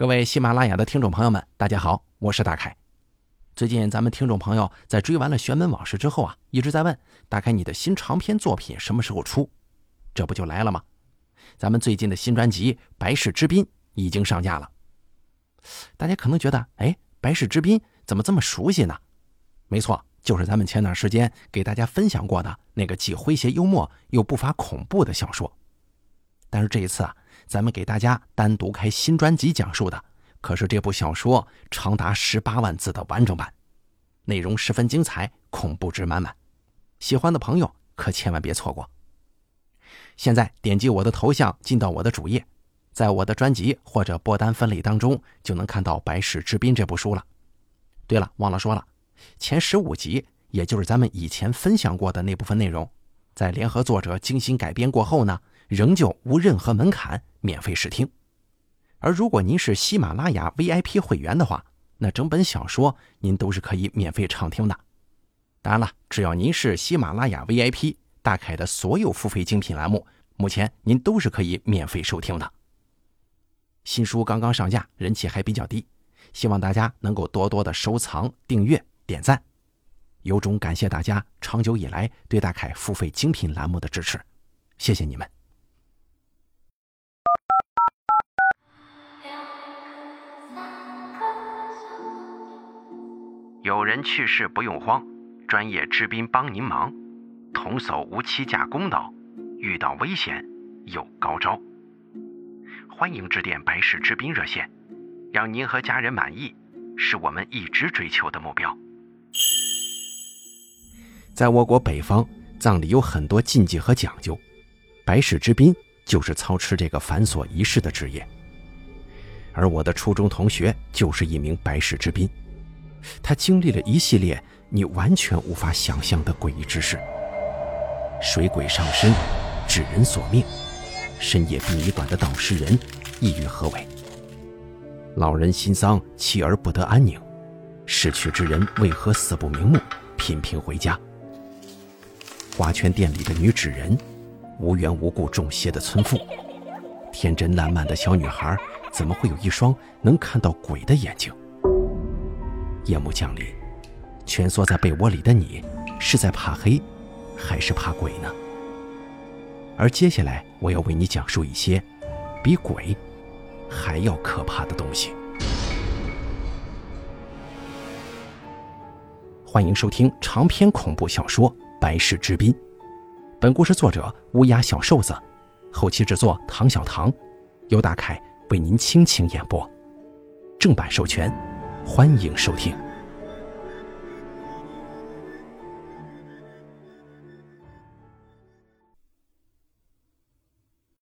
各位喜马拉雅的听众朋友们，大家好，我是大凯。最近咱们听众朋友在追完了《玄门往事》之后啊，一直在问大凯你的新长篇作品什么时候出？这不就来了吗？咱们最近的新专辑《白氏之滨》已经上架了。大家可能觉得，哎，《白氏之滨》怎么这么熟悉呢？没错，就是咱们前段时间给大家分享过的那个既诙谐幽默又不乏恐怖的小说。但是这一次啊，咱们给大家单独开新专辑讲述的，可是这部小说长达十八万字的完整版，内容十分精彩，恐怖值满满。喜欢的朋友可千万别错过。现在点击我的头像进到我的主页，在我的专辑或者播单分类当中就能看到《白史之滨》这部书了。对了，忘了说了，前十五集，也就是咱们以前分享过的那部分内容，在联合作者精心改编过后呢。仍旧无任何门槛，免费试听。而如果您是喜马拉雅 VIP 会员的话，那整本小说您都是可以免费畅听的。当然了，只要您是喜马拉雅 VIP，大凯的所有付费精品栏目，目前您都是可以免费收听的。新书刚刚上架，人气还比较低，希望大家能够多多的收藏、订阅、点赞，由衷感谢大家长久以来对大凯付费精品栏目的支持，谢谢你们。有人去世不用慌，专业治宾帮您忙，童叟无欺假公道，遇到危险有高招。欢迎致电百世知宾热线，让您和家人满意，是我们一直追求的目标。在我国北方，葬礼有很多禁忌和讲究，白氏之宾就是操持这个繁琐仪式的职业。而我的初中同学就是一名白氏之宾。他经历了一系列你完全无法想象的诡异之事：水鬼上身、纸人索命、深夜殡仪馆的导师人意欲何为？老人心丧，妻儿不得安宁，逝去之人为何死不瞑目，频频回家？花圈店里的女纸人，无缘无故中邪的村妇，天真烂漫的小女孩，怎么会有一双能看到鬼的眼睛？夜幕降临，蜷缩在被窝里的你，是在怕黑，还是怕鬼呢？而接下来，我要为你讲述一些比鬼还要可怕的东西。欢迎收听长篇恐怖小说《白氏之滨》，本故事作者乌鸦小瘦子，后期制作唐小唐，由大凯为您倾情演播，正版授权。欢迎收听。